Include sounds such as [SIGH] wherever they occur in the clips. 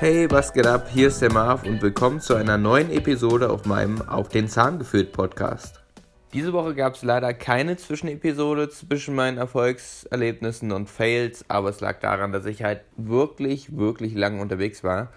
Hey, was geht ab? Hier ist der Marv und willkommen zu einer neuen Episode auf meinem Auf den Zahn geführt Podcast. Diese Woche gab es leider keine Zwischenepisode zwischen meinen Erfolgserlebnissen und Fails, aber es lag daran, dass ich halt wirklich, wirklich lange unterwegs war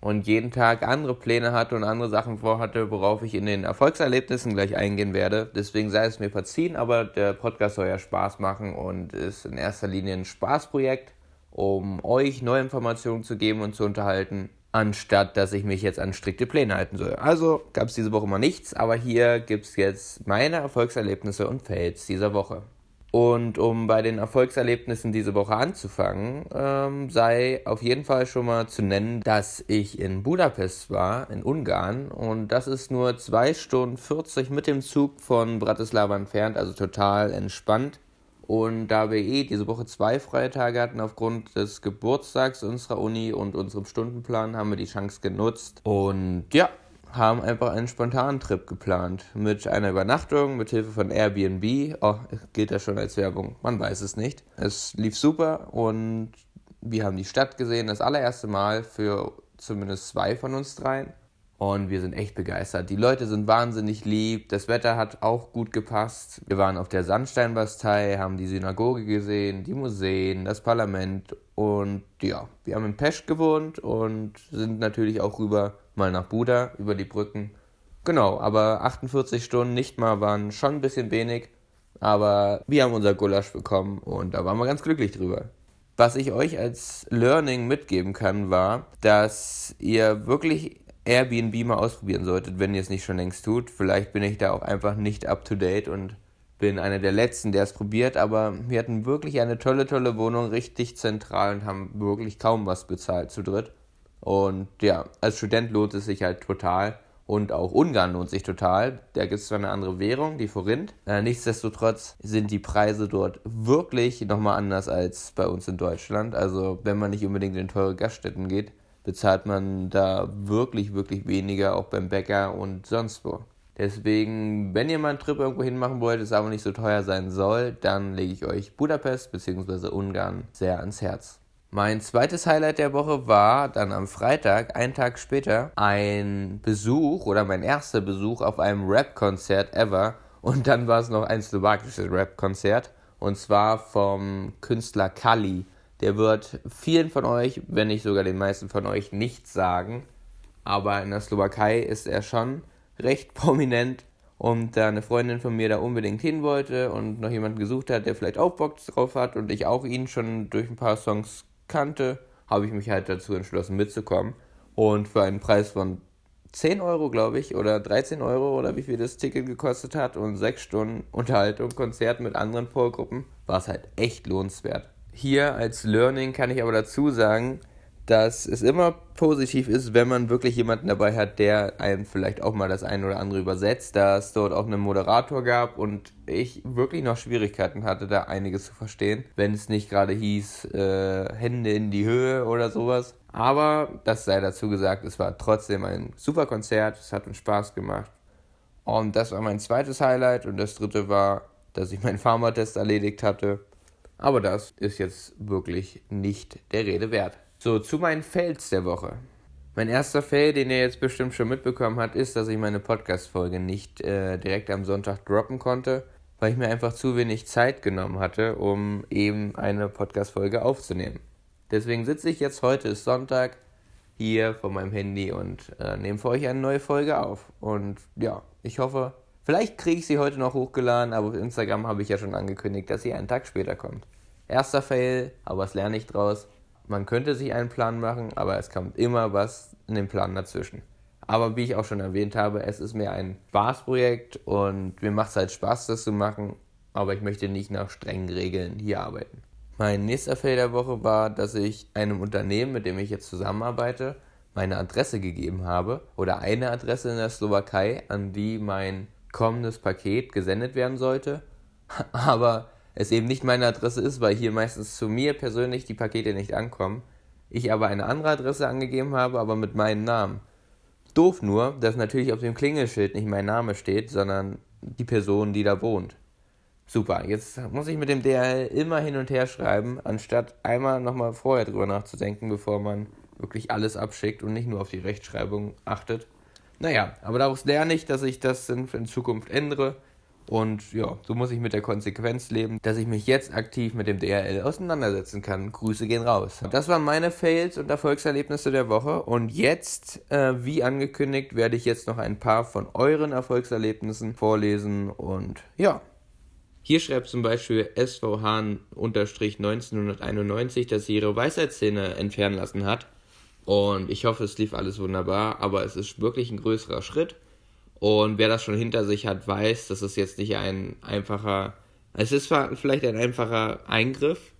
und jeden Tag andere Pläne hatte und andere Sachen vorhatte, worauf ich in den Erfolgserlebnissen gleich eingehen werde. Deswegen sei es mir verziehen, aber der Podcast soll ja Spaß machen und ist in erster Linie ein Spaßprojekt um euch neue Informationen zu geben und zu unterhalten, anstatt dass ich mich jetzt an strikte Pläne halten soll. Also gab es diese Woche mal nichts, aber hier gibt es jetzt meine Erfolgserlebnisse und Fails dieser Woche. Und um bei den Erfolgserlebnissen diese Woche anzufangen, ähm, sei auf jeden Fall schon mal zu nennen, dass ich in Budapest war, in Ungarn. Und das ist nur 2 Stunden 40 mit dem Zug von Bratislava entfernt, also total entspannt. Und da wir eh diese Woche zwei freie Tage hatten aufgrund des Geburtstags unserer Uni und unserem Stundenplan, haben wir die Chance genutzt und ja, haben einfach einen spontanen Trip geplant. Mit einer Übernachtung, mit Hilfe von Airbnb. Oh, gilt das schon als Werbung? Man weiß es nicht. Es lief super und wir haben die Stadt gesehen, das allererste Mal für zumindest zwei von uns dreien. Und wir sind echt begeistert. Die Leute sind wahnsinnig lieb. Das Wetter hat auch gut gepasst. Wir waren auf der Sandsteinbastei, haben die Synagoge gesehen, die Museen, das Parlament. Und ja, wir haben in Pesch gewohnt und sind natürlich auch rüber mal nach Buda über die Brücken. Genau, aber 48 Stunden nicht mal waren schon ein bisschen wenig. Aber wir haben unser Gulasch bekommen und da waren wir ganz glücklich drüber. Was ich euch als Learning mitgeben kann, war, dass ihr wirklich Airbnb mal ausprobieren solltet, wenn ihr es nicht schon längst tut. Vielleicht bin ich da auch einfach nicht up to date und bin einer der letzten, der es probiert, aber wir hatten wirklich eine tolle, tolle Wohnung, richtig zentral und haben wirklich kaum was bezahlt zu dritt. Und ja, als Student lohnt es sich halt total. Und auch Ungarn lohnt sich total. Da gibt es zwar eine andere Währung, die Forint. Äh, nichtsdestotrotz sind die Preise dort wirklich nochmal anders als bei uns in Deutschland. Also wenn man nicht unbedingt in teure Gaststätten geht, bezahlt man da wirklich, wirklich weniger, auch beim Bäcker und sonst wo. Deswegen, wenn ihr mal einen Trip irgendwo hin machen wollt, es aber nicht so teuer sein soll, dann lege ich euch Budapest bzw. Ungarn sehr ans Herz. Mein zweites Highlight der Woche war dann am Freitag, einen Tag später, ein Besuch oder mein erster Besuch auf einem Rap-Konzert ever. Und dann war es noch ein slowakisches Rap-Konzert. Und zwar vom Künstler Kali. Der wird vielen von euch, wenn nicht sogar den meisten von euch, nichts sagen. Aber in der Slowakei ist er schon recht [LAUGHS] prominent. Und da eine Freundin von mir da unbedingt hin wollte und noch jemanden gesucht hat, der vielleicht auch Bock drauf hat und ich auch ihn schon durch ein paar Songs kannte, habe ich mich halt dazu entschlossen mitzukommen. Und für einen Preis von 10 Euro, glaube ich, oder 13 Euro oder wie viel das Ticket gekostet hat und 6 Stunden Unterhaltung, Konzert mit anderen Vorgruppen, war es halt echt lohnenswert. Hier als Learning kann ich aber dazu sagen, dass es immer positiv ist, wenn man wirklich jemanden dabei hat, der einem vielleicht auch mal das eine oder andere übersetzt, da es dort auch einen Moderator gab und ich wirklich noch Schwierigkeiten hatte, da einiges zu verstehen, wenn es nicht gerade hieß, äh, Hände in die Höhe oder sowas. Aber das sei dazu gesagt, es war trotzdem ein super Konzert, es hat uns Spaß gemacht. Und das war mein zweites Highlight und das dritte war, dass ich meinen Pharmatest erledigt hatte. Aber das ist jetzt wirklich nicht der Rede wert. So, zu meinen Fails der Woche. Mein erster Fail, den ihr jetzt bestimmt schon mitbekommen habt, ist, dass ich meine Podcast-Folge nicht äh, direkt am Sonntag droppen konnte, weil ich mir einfach zu wenig Zeit genommen hatte, um eben eine Podcast-Folge aufzunehmen. Deswegen sitze ich jetzt heute, ist Sonntag, hier vor meinem Handy und äh, nehme für euch eine neue Folge auf. Und ja, ich hoffe, Vielleicht kriege ich sie heute noch hochgeladen, aber auf Instagram habe ich ja schon angekündigt, dass sie einen Tag später kommt. Erster Fail, aber was lerne ich draus? Man könnte sich einen Plan machen, aber es kommt immer was in den Plan dazwischen. Aber wie ich auch schon erwähnt habe, es ist mir ein Spaßprojekt und mir macht es halt Spaß, das zu machen, aber ich möchte nicht nach strengen Regeln hier arbeiten. Mein nächster Fail der Woche war, dass ich einem Unternehmen, mit dem ich jetzt zusammenarbeite, meine Adresse gegeben habe oder eine Adresse in der Slowakei, an die mein kommendes Paket gesendet werden sollte, [LAUGHS] aber es eben nicht meine Adresse ist, weil hier meistens zu mir persönlich die Pakete nicht ankommen. Ich aber eine andere Adresse angegeben habe, aber mit meinem Namen. Doof nur, dass natürlich auf dem Klingelschild nicht mein Name steht, sondern die Person, die da wohnt. Super, jetzt muss ich mit dem DHL immer hin und her schreiben, anstatt einmal nochmal vorher drüber nachzudenken, bevor man wirklich alles abschickt und nicht nur auf die Rechtschreibung achtet. Naja, aber daraus lerne ich, dass ich das in, in Zukunft ändere. Und ja, so muss ich mit der Konsequenz leben, dass ich mich jetzt aktiv mit dem DRL auseinandersetzen kann. Grüße gehen raus. Das waren meine Fails und Erfolgserlebnisse der Woche. Und jetzt, äh, wie angekündigt, werde ich jetzt noch ein paar von euren Erfolgserlebnissen vorlesen. Und ja, hier schreibt zum Beispiel SVH-1991, dass sie ihre Weisheitszähne entfernen lassen hat. Und ich hoffe, es lief alles wunderbar, aber es ist wirklich ein größerer Schritt. Und wer das schon hinter sich hat, weiß, dass es jetzt nicht ein einfacher, es ist vielleicht ein einfacher Eingriff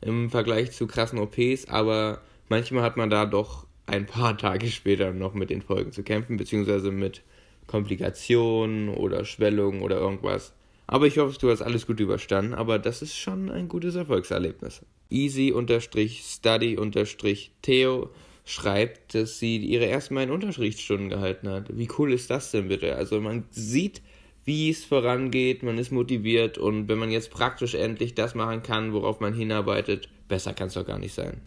im Vergleich zu krassen OPs, aber manchmal hat man da doch ein paar Tage später noch mit den Folgen zu kämpfen, beziehungsweise mit Komplikationen oder Schwellungen oder irgendwas. Aber ich hoffe, du hast alles gut überstanden, aber das ist schon ein gutes Erfolgserlebnis. Easy-Study-Theo schreibt, dass sie ihre ersten beiden Unterrichtsstunden gehalten hat. Wie cool ist das denn bitte? Also man sieht, wie es vorangeht, man ist motiviert und wenn man jetzt praktisch endlich das machen kann, worauf man hinarbeitet, besser kann es doch gar nicht sein.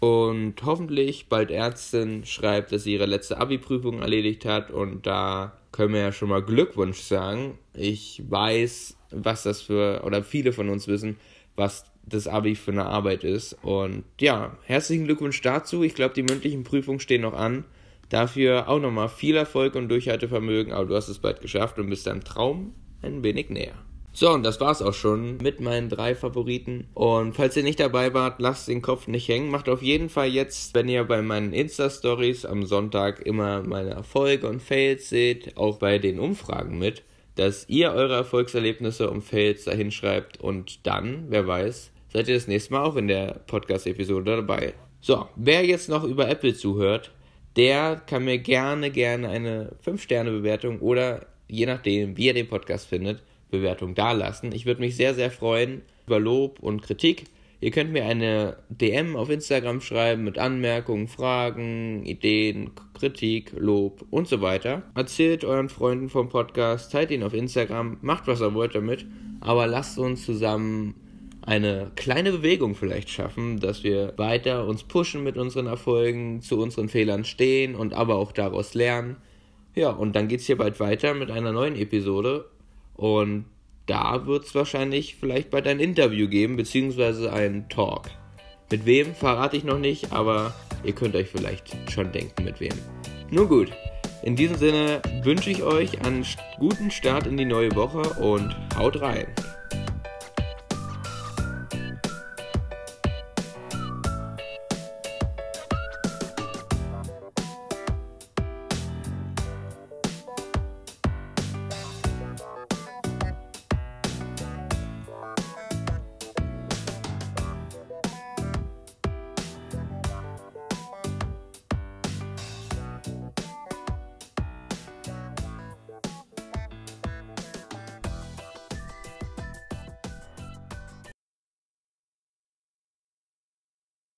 Und hoffentlich bald Ärztin schreibt, dass sie ihre letzte Abi-Prüfung erledigt hat und da können wir ja schon mal Glückwunsch sagen. Ich weiß, was das für, oder viele von uns wissen, was das Abi für eine Arbeit ist. Und ja, herzlichen Glückwunsch dazu. Ich glaube, die mündlichen Prüfungen stehen noch an. Dafür auch nochmal viel Erfolg und Durchhaltevermögen, aber du hast es bald geschafft und bist deinem Traum ein wenig näher. So, und das war's auch schon mit meinen drei Favoriten. Und falls ihr nicht dabei wart, lasst den Kopf nicht hängen. Macht auf jeden Fall jetzt, wenn ihr bei meinen Insta-Stories am Sonntag immer meine Erfolge und Fails seht, auch bei den Umfragen mit, dass ihr eure Erfolgserlebnisse und Fails dahin schreibt und dann, wer weiß, seid ihr das nächste Mal auch in der Podcast-Episode dabei. So, wer jetzt noch über Apple zuhört, der kann mir gerne, gerne eine 5-Sterne-Bewertung oder je nachdem, wie ihr den Podcast findet, Bewertung dalassen. Ich würde mich sehr, sehr freuen über Lob und Kritik. Ihr könnt mir eine DM auf Instagram schreiben mit Anmerkungen, Fragen, Ideen, Kritik, Lob und so weiter. Erzählt euren Freunden vom Podcast, teilt ihn auf Instagram, macht was ihr wollt damit, aber lasst uns zusammen eine kleine Bewegung vielleicht schaffen, dass wir weiter uns pushen mit unseren Erfolgen, zu unseren Fehlern stehen und aber auch daraus lernen. Ja, und dann geht es hier bald weiter mit einer neuen Episode und da wird es wahrscheinlich vielleicht bald ein Interview geben, beziehungsweise einen Talk. Mit wem verrate ich noch nicht, aber ihr könnt euch vielleicht schon denken, mit wem. Nun gut, in diesem Sinne wünsche ich euch einen guten Start in die neue Woche und haut rein.